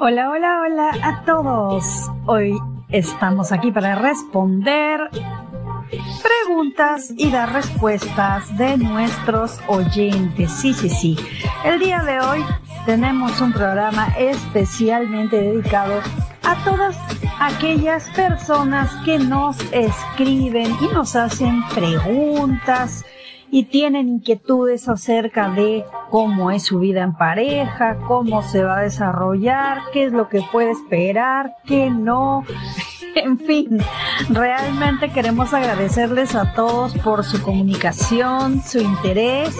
Hola, hola, hola a todos. Hoy estamos aquí para responder preguntas y dar respuestas de nuestros oyentes. Sí, sí, sí. El día de hoy tenemos un programa especialmente dedicado a todas aquellas personas que nos escriben y nos hacen preguntas y tienen inquietudes acerca de cómo es su vida en pareja, cómo se va a desarrollar, qué es lo que puede esperar, qué no. En fin, realmente queremos agradecerles a todos por su comunicación, su interés.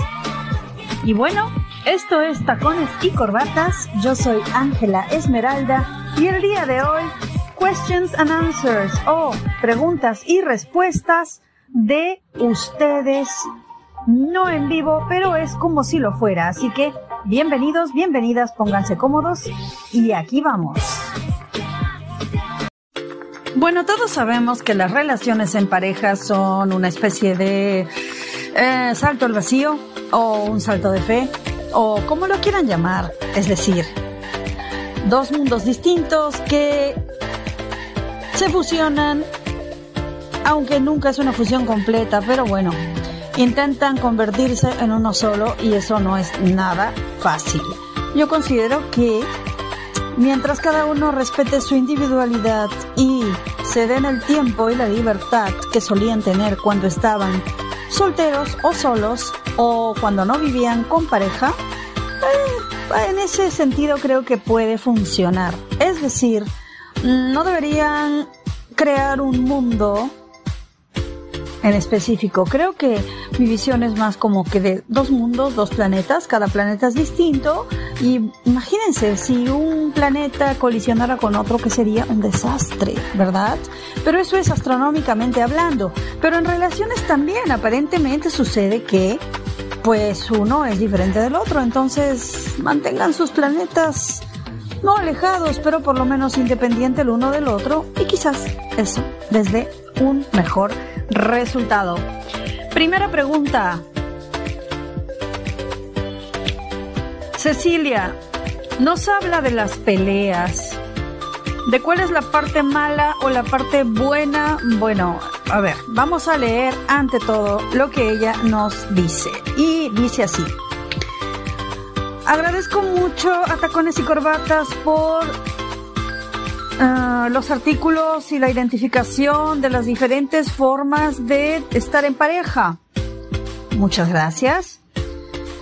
Y bueno, esto es Tacones y Corbatas. Yo soy Ángela Esmeralda y el día de hoy, Questions and Answers o preguntas y respuestas de ustedes no en vivo, pero es como si lo fuera. Así que bienvenidos, bienvenidas, pónganse cómodos y aquí vamos. Bueno, todos sabemos que las relaciones en pareja son una especie de eh, salto al vacío o un salto de fe o como lo quieran llamar. Es decir, dos mundos distintos que se fusionan, aunque nunca es una fusión completa, pero bueno, intentan convertirse en uno solo y eso no es nada fácil. Yo considero que mientras cada uno respete su individualidad y se den el tiempo y la libertad que solían tener cuando estaban solteros o solos o cuando no vivían con pareja, eh, en ese sentido creo que puede funcionar. Es decir, no deberían crear un mundo en específico. Creo que mi visión es más como que de dos mundos, dos planetas, cada planeta es distinto. Y imagínense si un planeta colisionara con otro que sería un desastre, ¿verdad? Pero eso es astronómicamente hablando, pero en relaciones también aparentemente sucede que pues uno es diferente del otro, entonces mantengan sus planetas no alejados, pero por lo menos independiente el uno del otro. Y quizás eso desde un mejor resultado. Primera pregunta. Cecilia, nos habla de las peleas. ¿De cuál es la parte mala o la parte buena? Bueno, a ver, vamos a leer ante todo lo que ella nos dice. Y dice así. Agradezco mucho a Tacones y Corbatas por Ah, los artículos y la identificación de las diferentes formas de estar en pareja. Muchas gracias.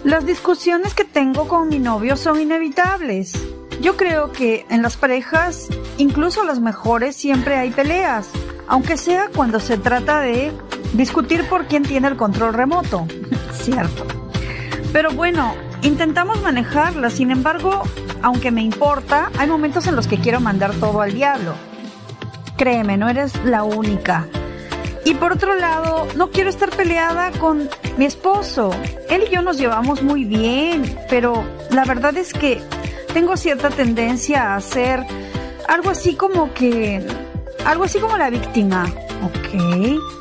Las discusiones que tengo con mi novio son inevitables. Yo creo que en las parejas, incluso las mejores, siempre hay peleas, aunque sea cuando se trata de discutir por quién tiene el control remoto. Cierto. Pero bueno, intentamos manejarlas, sin embargo, aunque me importa, hay momentos en los que quiero mandar todo al diablo. Créeme, no eres la única. Y por otro lado, no quiero estar peleada con mi esposo. Él y yo nos llevamos muy bien, pero la verdad es que tengo cierta tendencia a hacer algo así como que... algo así como la víctima. Ok.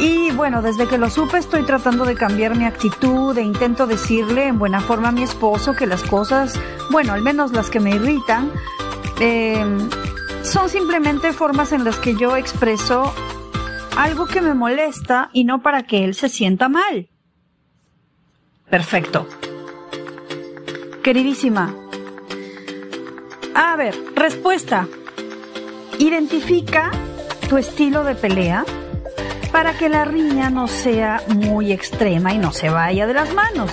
Y bueno, desde que lo supe estoy tratando de cambiar mi actitud e intento decirle en buena forma a mi esposo que las cosas, bueno, al menos las que me irritan, em, son simplemente formas en las que yo expreso algo que me molesta y no para que él se sienta mal. Perfecto. Queridísima. A ver, respuesta. Identifica tu estilo de pelea para que la riña no sea muy extrema y no se vaya de las manos.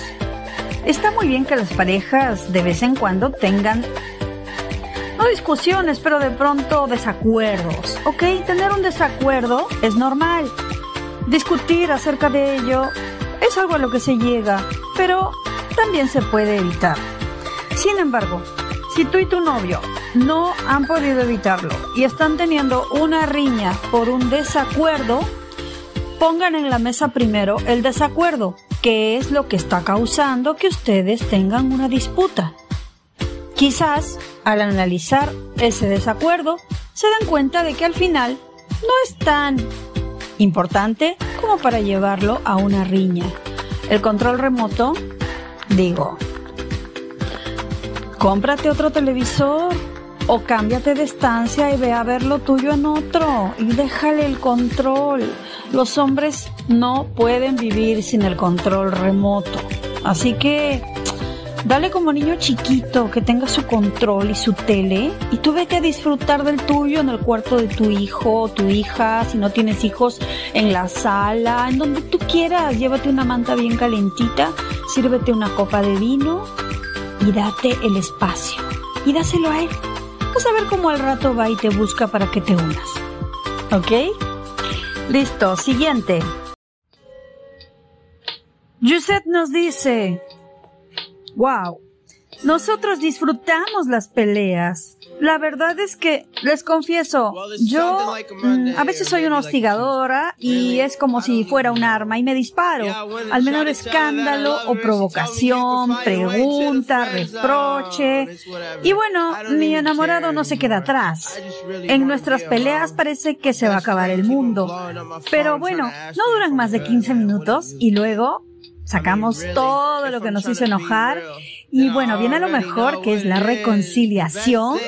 Está muy bien que las parejas de vez en cuando tengan, no discusiones, pero de pronto desacuerdos, ¿ok? Tener un desacuerdo es normal. Discutir acerca de ello es algo a lo que se llega, pero también se puede evitar. Sin embargo, si tú y tu novio no han podido evitarlo y están teniendo una riña por un desacuerdo, pongan en la mesa primero el desacuerdo, que es lo que está causando que ustedes tengan una disputa. Quizás, al analizar ese desacuerdo, se dan cuenta de que al final no es tan importante como para llevarlo a una riña. El control remoto, digo, cómprate otro televisor o cámbiate de estancia y ve a ver lo tuyo en otro y déjale el control. Los hombres no pueden vivir sin el control remoto. Así que dale como niño chiquito que tenga su control y su tele y tú vete a disfrutar del tuyo en el cuarto de tu hijo o tu hija, si no tienes hijos, en la sala, en donde tú quieras. Llévate una manta bien calentita, sírvete una copa de vino y date el espacio y dáselo a él. Vas a ver cómo al rato va y te busca para que te unas. ¿Ok? Listo, siguiente. Yuset nos dice, wow, nosotros disfrutamos las peleas. La verdad es que, les confieso, yo mm, a veces soy una hostigadora y es como si fuera un arma y me disparo. Al menor escándalo o provocación, pregunta, reproche. Y bueno, mi enamorado no se queda atrás. En nuestras peleas parece que se va a acabar el mundo. Pero bueno, no duran más de 15 minutos y luego sacamos todo lo que nos hizo enojar y bueno, viene a lo mejor que es la reconciliación,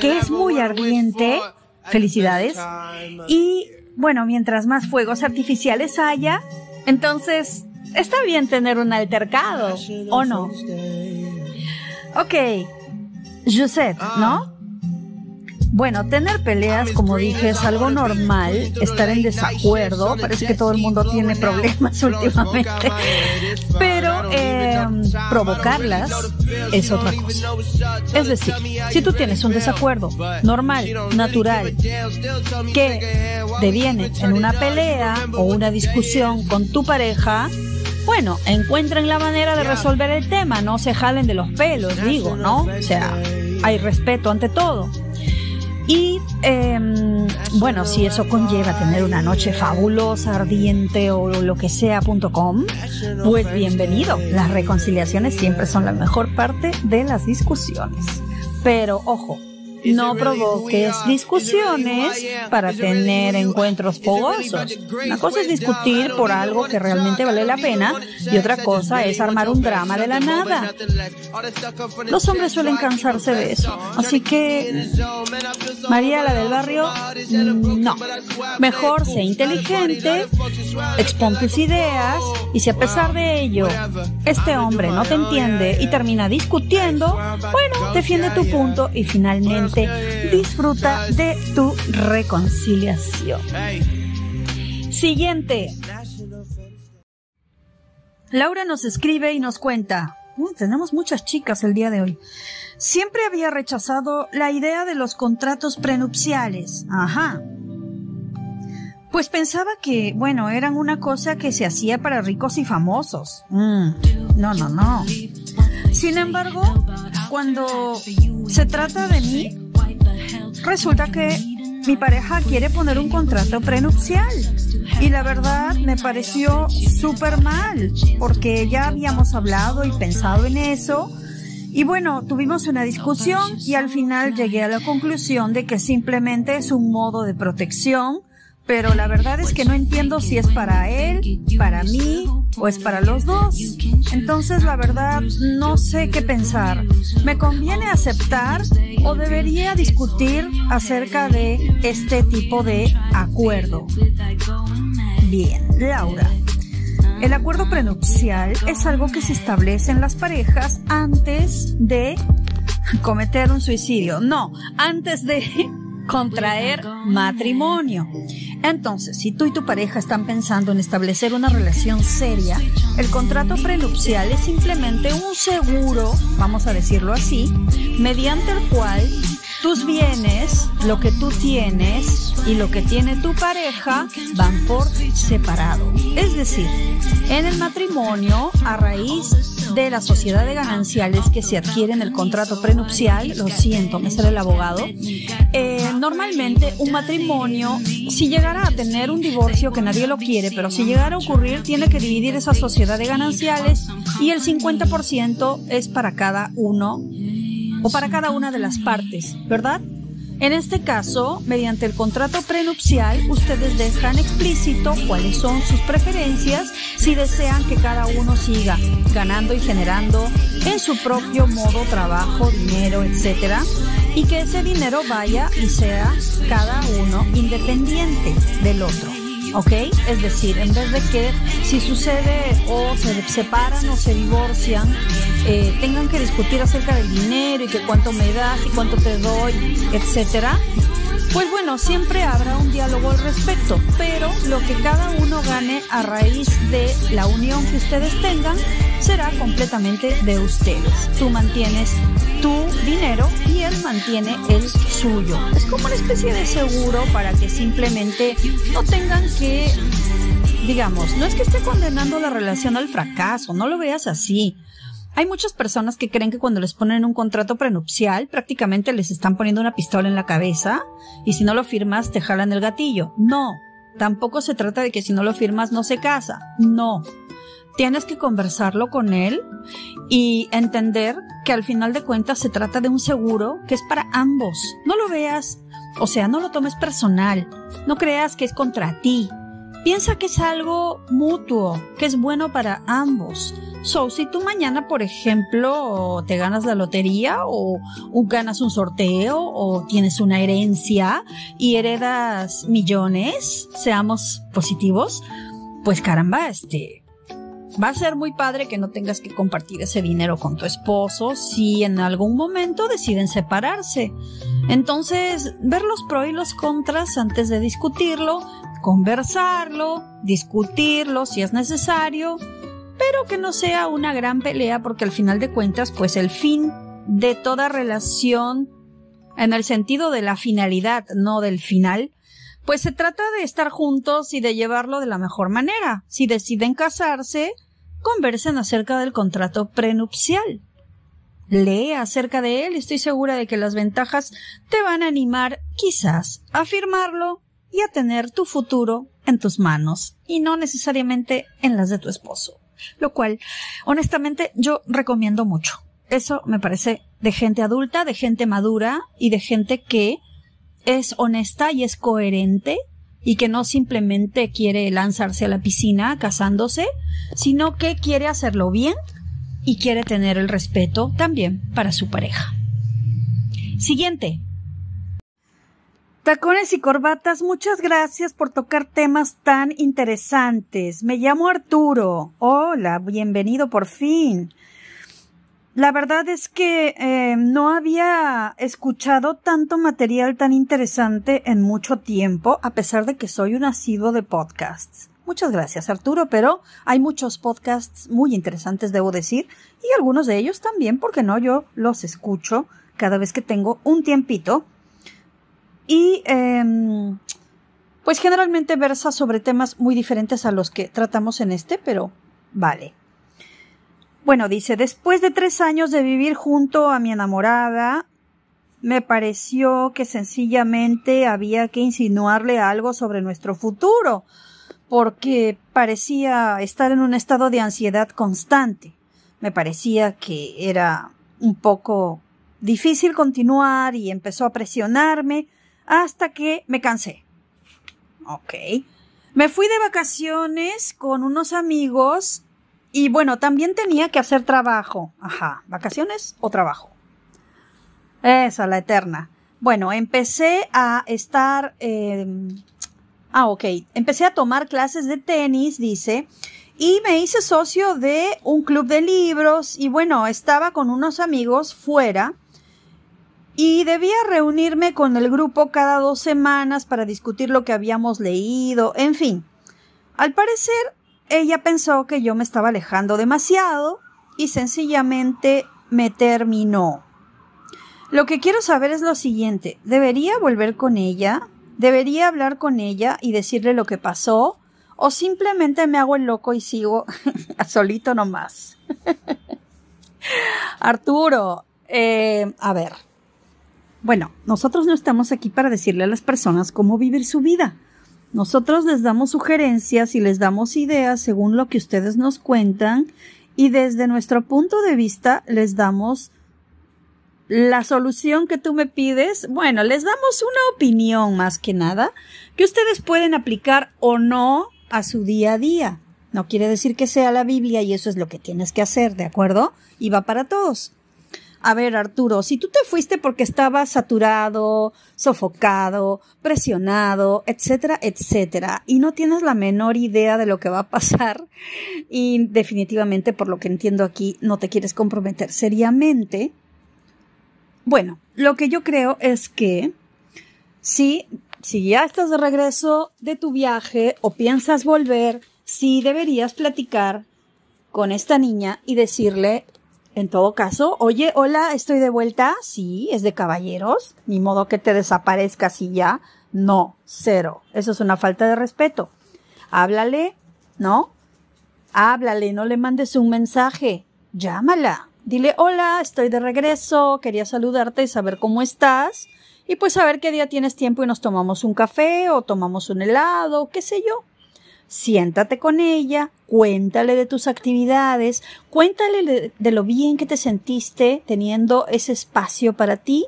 que es muy ardiente. Felicidades. Y bueno, mientras más fuegos artificiales haya, entonces está bien tener un altercado, ¿o no? Ok, Josette, ¿no? Bueno, tener peleas, como dije, es algo normal. Estar en desacuerdo, parece que todo el mundo tiene problemas últimamente. Pero eh, provocarlas es otra cosa. Es decir, si tú tienes un desacuerdo normal, natural, que deviene en una pelea o una discusión con tu pareja, bueno, encuentren la manera de resolver el tema, no se jalen de los pelos, digo, ¿no? O sea, hay respeto ante todo. Y em, bueno, si eso conlleva tener una noche fabulosa, ardiente o lo que sea.com, pues bienvenido. Las reconciliaciones siempre son la mejor parte de las discusiones. Pero ojo, no provoques discusiones para tener encuentros fogosos. Una cosa es discutir por algo que realmente vale la pena y otra cosa es armar un drama de la nada. Los hombres suelen cansarse de eso. Así que, María, la del barrio, mm, no. Mejor sé inteligente, expon tus ideas y si a pesar de ello este hombre no te entiende y termina discutiendo, bueno, defiende tu punto y finalmente disfruta de tu reconciliación. Siguiente. Laura nos escribe y nos cuenta. Uh, tenemos muchas chicas el día de hoy. Siempre había rechazado la idea de los contratos prenupciales. Ajá. Pues pensaba que, bueno, eran una cosa que se hacía para ricos y famosos. Mm, no, no, no. Sin embargo, cuando se trata de mí, resulta que mi pareja quiere poner un contrato prenupcial. Y la verdad me pareció súper mal, porque ya habíamos hablado y pensado en eso. Y bueno, tuvimos una discusión y al final llegué a la conclusión de que simplemente es un modo de protección pero la verdad es que no entiendo si es para él, para mí o es para los dos. Entonces la verdad no sé qué pensar. ¿Me conviene aceptar o debería discutir acerca de este tipo de acuerdo? Bien, Laura. El acuerdo prenupcial es algo que se establece en las parejas antes de cometer un suicidio. No, antes de contraer matrimonio. Entonces, si tú y tu pareja están pensando en establecer una relación seria, el contrato prenupcial es simplemente un seguro, vamos a decirlo así, mediante el cual tus bienes, lo que tú tienes y lo que tiene tu pareja van por separado. Es decir, en el matrimonio, a raíz de la sociedad de gananciales que se adquiere en el contrato prenupcial, lo siento, me sale el abogado, eh, normalmente un matrimonio, si llegara a tener un divorcio que nadie lo quiere, pero si llegara a ocurrir, tiene que dividir esa sociedad de gananciales y el 50% es para cada uno o para cada una de las partes, ¿verdad? En este caso, mediante el contrato prenupcial, ustedes dejan explícito cuáles son sus preferencias si desean que cada uno siga ganando y generando en su propio modo trabajo, dinero, etc. Y que ese dinero vaya y sea cada uno independiente del otro. ¿Ok? Es decir, en vez de que si sucede o se separan o se divorcian, eh, tengan que discutir acerca del dinero y que cuánto me das y cuánto te doy, etcétera. Pues bueno, siempre habrá un diálogo al respecto, pero lo que cada uno gane a raíz de la unión que ustedes tengan será completamente de ustedes. Tú mantienes tu dinero y él mantiene el suyo. Es como una especie de seguro para que simplemente no tengan que, digamos, no es que esté condenando la relación al fracaso, no lo veas así. Hay muchas personas que creen que cuando les ponen un contrato prenupcial prácticamente les están poniendo una pistola en la cabeza y si no lo firmas te jalan el gatillo. No, tampoco se trata de que si no lo firmas no se casa. No, tienes que conversarlo con él y entender que al final de cuentas se trata de un seguro que es para ambos. No lo veas, o sea, no lo tomes personal, no creas que es contra ti. Piensa que es algo mutuo, que es bueno para ambos. So, si tú mañana, por ejemplo, te ganas la lotería o, ganas un sorteo o tienes una herencia y heredas millones, seamos positivos, pues caramba, este, Va a ser muy padre que no tengas que compartir ese dinero con tu esposo si en algún momento deciden separarse. Entonces, ver los pros y los contras antes de discutirlo, conversarlo, discutirlo si es necesario, pero que no sea una gran pelea porque al final de cuentas, pues el fin de toda relación, en el sentido de la finalidad, no del final, pues se trata de estar juntos y de llevarlo de la mejor manera. Si deciden casarse, conversen acerca del contrato prenupcial. Lee acerca de él estoy segura de que las ventajas te van a animar quizás a firmarlo y a tener tu futuro en tus manos y no necesariamente en las de tu esposo. Lo cual, honestamente, yo recomiendo mucho. Eso me parece de gente adulta, de gente madura y de gente que es honesta y es coherente y que no simplemente quiere lanzarse a la piscina casándose, sino que quiere hacerlo bien y quiere tener el respeto también para su pareja. Siguiente. Tacones y corbatas, muchas gracias por tocar temas tan interesantes. Me llamo Arturo. Hola, bienvenido por fin. La verdad es que eh, no había escuchado tanto material tan interesante en mucho tiempo, a pesar de que soy un asiduo de podcasts. Muchas gracias, Arturo, pero hay muchos podcasts muy interesantes, debo decir, y algunos de ellos también, porque no, yo los escucho cada vez que tengo un tiempito. Y eh, pues generalmente versa sobre temas muy diferentes a los que tratamos en este, pero vale. Bueno, dice, después de tres años de vivir junto a mi enamorada, me pareció que sencillamente había que insinuarle algo sobre nuestro futuro, porque parecía estar en un estado de ansiedad constante. Me parecía que era un poco difícil continuar y empezó a presionarme hasta que me cansé. Ok. Me fui de vacaciones con unos amigos y bueno, también tenía que hacer trabajo. Ajá, vacaciones o trabajo. Esa, la eterna. Bueno, empecé a estar... Eh... Ah, ok. Empecé a tomar clases de tenis, dice, y me hice socio de un club de libros y bueno, estaba con unos amigos fuera y debía reunirme con el grupo cada dos semanas para discutir lo que habíamos leído, en fin. Al parecer ella pensó que yo me estaba alejando demasiado y sencillamente me terminó. Lo que quiero saber es lo siguiente, ¿debería volver con ella? ¿Debería hablar con ella y decirle lo que pasó? ¿O simplemente me hago el loco y sigo solito nomás? Arturo, eh, a ver. Bueno, nosotros no estamos aquí para decirle a las personas cómo vivir su vida. Nosotros les damos sugerencias y les damos ideas según lo que ustedes nos cuentan y desde nuestro punto de vista les damos la solución que tú me pides, bueno, les damos una opinión más que nada que ustedes pueden aplicar o no a su día a día. No quiere decir que sea la Biblia y eso es lo que tienes que hacer, ¿de acuerdo? Y va para todos. A ver, Arturo, si tú te fuiste porque estabas saturado, sofocado, presionado, etcétera, etcétera, y no tienes la menor idea de lo que va a pasar, y definitivamente, por lo que entiendo aquí, no te quieres comprometer seriamente, bueno, lo que yo creo es que si, si ya estás de regreso de tu viaje o piensas volver, sí deberías platicar con esta niña y decirle, en todo caso, oye, hola, estoy de vuelta. Sí, es de caballeros. Ni modo que te desaparezcas y ya. No, cero. Eso es una falta de respeto. Háblale, ¿no? Háblale, no le mandes un mensaje. Llámala. Dile, hola, estoy de regreso. Quería saludarte y saber cómo estás. Y pues saber qué día tienes tiempo y nos tomamos un café o tomamos un helado, qué sé yo siéntate con ella, cuéntale de tus actividades, cuéntale de, lo bien que te sentiste teniendo ese espacio para ti,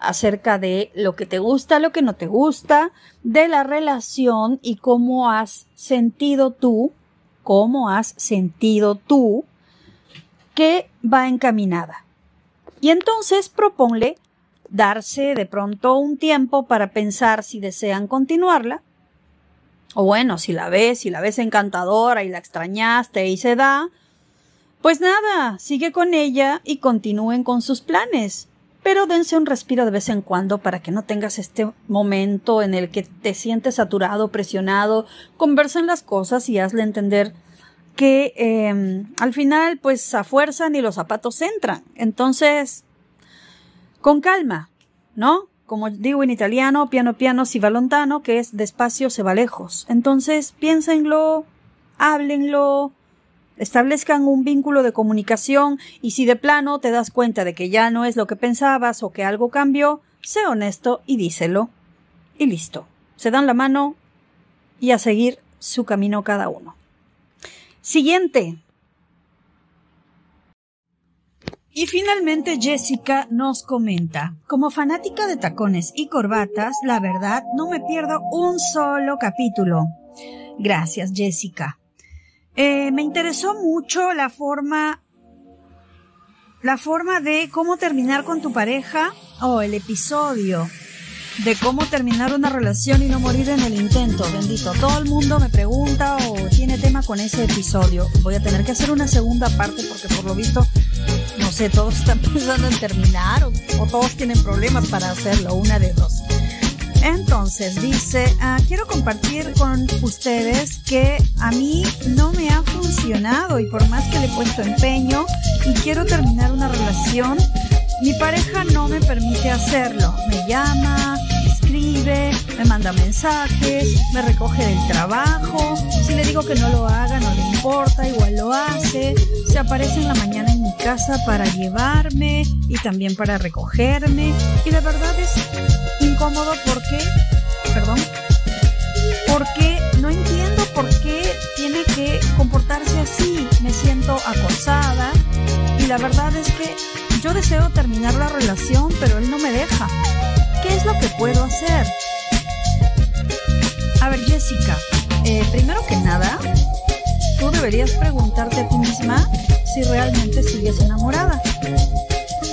acerca de lo que te gusta, lo que no te gusta, de la relación y cómo has sentido tú, cómo has sentido tú que va encaminada. Y entonces proponle darse de pronto un tiempo para pensar si desean continuarla o bueno, si la ves, si la ves encantadora y la extrañaste y se da, pues nada, sigue con ella y continúen con sus planes. Pero dense un respiro de vez en cuando para que no tengas este momento en el que te sientes saturado, presionado. Conversen las cosas y hazle entender que eh, al final, pues a fuerza ni los zapatos entran. Entonces, con calma, ¿no? Como digo en italiano, piano piano si va lontano, que es despacio se va lejos. Entonces, piénsenlo, háblenlo, establezcan un vínculo de comunicación y si de plano te das cuenta de que ya no es lo que pensabas o que algo cambió, sé honesto y díselo. Y listo. Se dan la mano y a seguir su camino cada uno. Siguiente. Y finalmente Jessica nos comenta, como fanática de tacones y corbatas, la verdad no me pierdo un solo capítulo. Gracias Jessica. Eh, me interesó mucho la forma, la forma de cómo terminar con tu pareja o el episodio de cómo terminar una relación y no morir en el intento. Bendito, todo el mundo me pregunta o tiene tema con ese episodio. Voy a tener que hacer una segunda parte porque por lo visto no sé, todos están pensando en terminar o, todos tienen problemas para hacerlo, una de dos. Entonces dice, ah, quiero compartir con ustedes que a mí no me ha funcionado y por más que le he puesto empeño y quiero terminar una relación, mi pareja no me permite hacerlo. Me llama, me manda mensajes, me recoge del trabajo. Si le digo que no lo haga, no le importa, igual lo hace. Se aparece en la mañana en mi casa para llevarme y también para recogerme. Y la verdad es incómodo porque, perdón, porque no entiendo por qué tiene que comportarse así. Me siento acosada y la verdad es que yo deseo terminar la relación, pero él no me deja. ¿Qué es lo que puedo hacer? A ver, Jessica, eh, primero que nada, tú deberías preguntarte a ti misma si realmente sigues enamorada.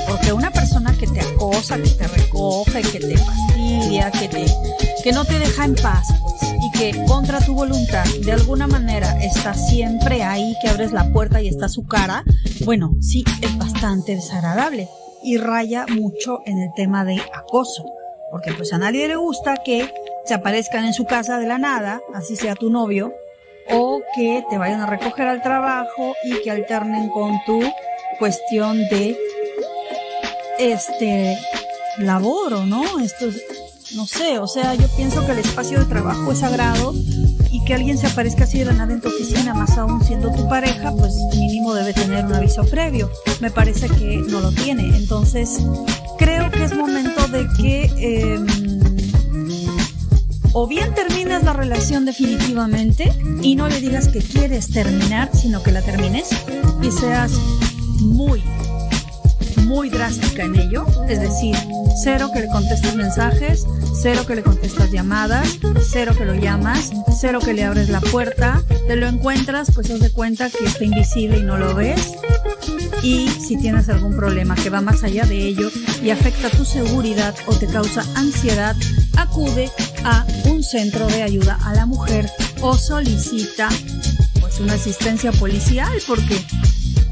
Porque una persona que te acosa, que te recoge, que te fastidia, que, te, que no te deja en paz, pues, y que contra tu voluntad de alguna manera está siempre ahí, que abres la puerta y está su cara, bueno, sí, es bastante desagradable y raya mucho en el tema de acoso. Porque pues a nadie le gusta que se aparezcan en su casa de la nada, así sea tu novio, o que te vayan a recoger al trabajo y que alternen con tu cuestión de este labor no, esto no sé, o sea, yo pienso que el espacio de trabajo es sagrado y que alguien se aparezca así de la nada en tu oficina, más aún siendo tu pareja, pues mínimo debe tener un aviso previo. Me parece que no lo tiene. Entonces, creo que es momento de que em, o bien terminas la relación definitivamente y no le digas que quieres terminar, sino que la termines y seas muy, muy drástica en ello, es decir, cero que le contestes mensajes, cero que le contestas llamadas, cero que lo llamas, cero que le abres la puerta, te lo encuentras, pues haz de cuenta que está invisible y no lo ves. Y si tienes algún problema que va más allá de ello y afecta tu seguridad o te causa ansiedad, acude a un centro de ayuda a la mujer o solicita pues una asistencia policial porque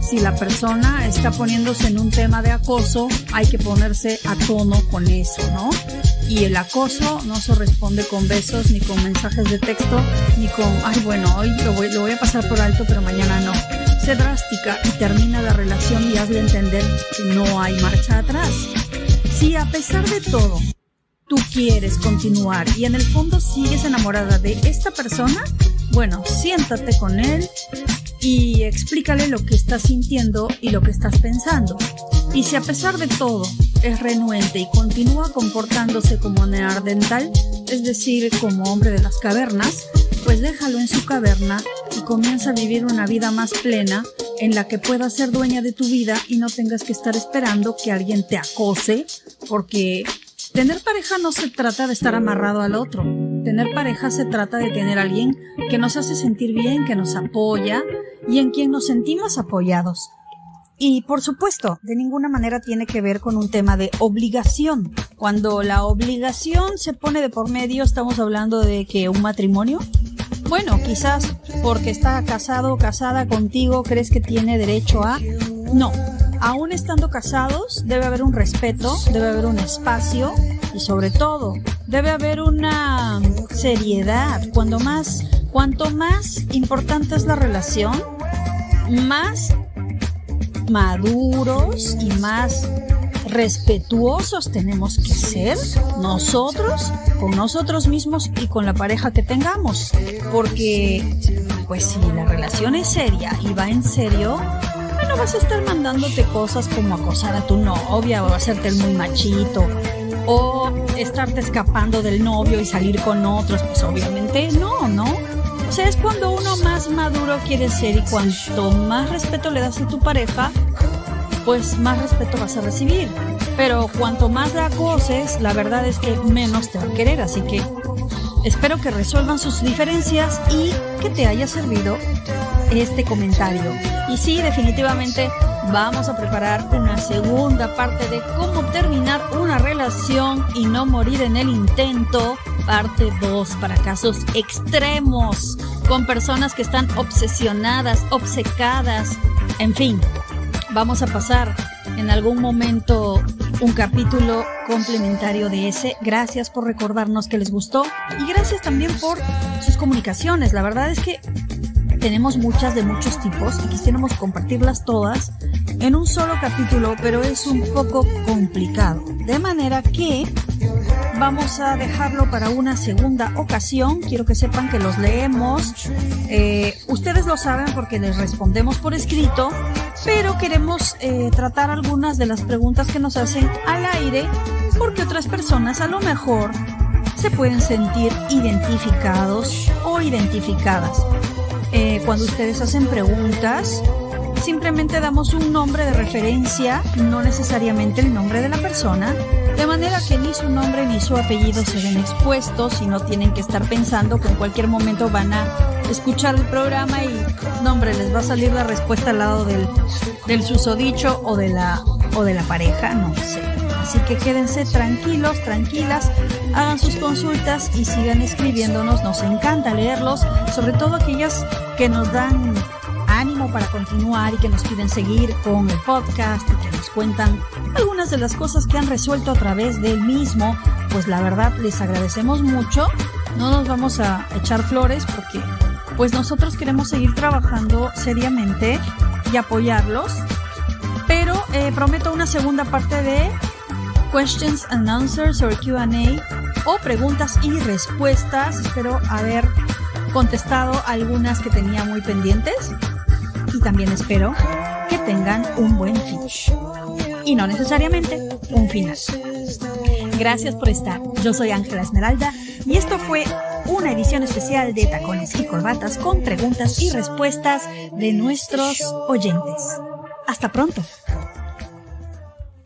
si la persona está poniéndose en un tema de acoso, hay que ponerse a tono con eso, ¿no? Y el acoso no se responde con besos, ni con mensajes de texto, ni con, ay, bueno, hoy lo voy, lo voy a pasar por alto, pero mañana no. Drástica y termina la relación y hazle entender que no hay marcha atrás. Si a pesar de todo tú quieres continuar y en el fondo sigues enamorada de esta persona, bueno, siéntate con él, y explícale lo que estás sintiendo y lo que estás pensando. Y si a pesar de todo es renuente y continúa comportándose como neardental, es decir, como hombre de las cavernas, pues déjalo en su caverna y comienza a vivir una vida más plena en la que puedas ser dueña de tu vida y no tengas que estar esperando que alguien te acose, porque tener pareja no se trata de estar amarrado al otro. Tener pareja se trata de tener alguien que nos hace sentir bien, que nos apoya, y en quien nos sentimos apoyados. Y por supuesto, de ninguna manera tiene que ver con un tema de obligación. Cuando la obligación se pone de por medio, estamos hablando de que un matrimonio. Bueno, quizás porque está casado o casada contigo, crees que tiene derecho a... No, aún estando casados, debe haber un respeto, debe haber un espacio y sobre todo, debe haber una seriedad. Cuando más, cuanto más importante es la relación, más maduros y más respetuosos tenemos que ser nosotros con nosotros mismos y con la pareja que tengamos. Porque, pues si la relación es seria y va en serio, no vas a estar mandándote cosas como acosar a tu novia o hacerte el muy machito o estarte escapando del novio y salir con otros. Pues obviamente no, ¿no? O sea, es cuando uno más maduro quiere ser y cuanto más respeto le das a tu pareja, pues más respeto vas a recibir. Pero cuanto más la acoses, la verdad es que menos te va a querer. Así que espero que resuelvan sus diferencias y que te haya servido este comentario. Y sí, definitivamente vamos a preparar una segunda parte de cómo terminar una relación y no morir en el intento. Parte 2 para casos extremos, con personas que están obsesionadas, obcecadas. En fin, vamos a pasar en algún momento un capítulo complementario de ese. Gracias por recordarnos que les gustó y gracias también por sus comunicaciones. La verdad es que tenemos muchas de muchos tipos y quisiéramos compartirlas todas en un solo capítulo, pero es un poco complicado. De manera que vamos a dejarlo para una segunda ocasión. Quiero que sepan que los leemos. Eh, ustedes lo saben porque les respondemos por escrito, pero queremos eh, tratar algunas de las preguntas que nos hacen al aire porque otras personas a lo mejor se pueden sentir identificados o identificadas. Eh, cuando ustedes hacen preguntas, simplemente damos un nombre de referencia, no necesariamente el nombre de la persona, de manera que ni su nombre ni su apellido se ven expuestos y no tienen que estar pensando que en cualquier momento van a escuchar el programa y, nombre, les va a salir la respuesta al lado del, del susodicho o de la, o de la pareja, no sé. Así que quédense tranquilos, tranquilas, hagan sus consultas y sigan escribiéndonos. Nos encanta leerlos, sobre todo aquellas que nos dan ánimo para continuar y que nos piden seguir con el podcast y que nos cuentan algunas de las cosas que han resuelto a través del mismo. Pues la verdad les agradecemos mucho. No nos vamos a echar flores porque pues nosotros queremos seguir trabajando seriamente y apoyarlos. Pero eh, prometo una segunda parte de questions and answers or QA o preguntas y respuestas. Espero haber contestado algunas que tenía muy pendientes y también espero que tengan un buen fin y no necesariamente un final. Gracias por estar. Yo soy Ángela Esmeralda y esto fue una edición especial de Tacones y Corbatas con preguntas y respuestas de nuestros oyentes. Hasta pronto.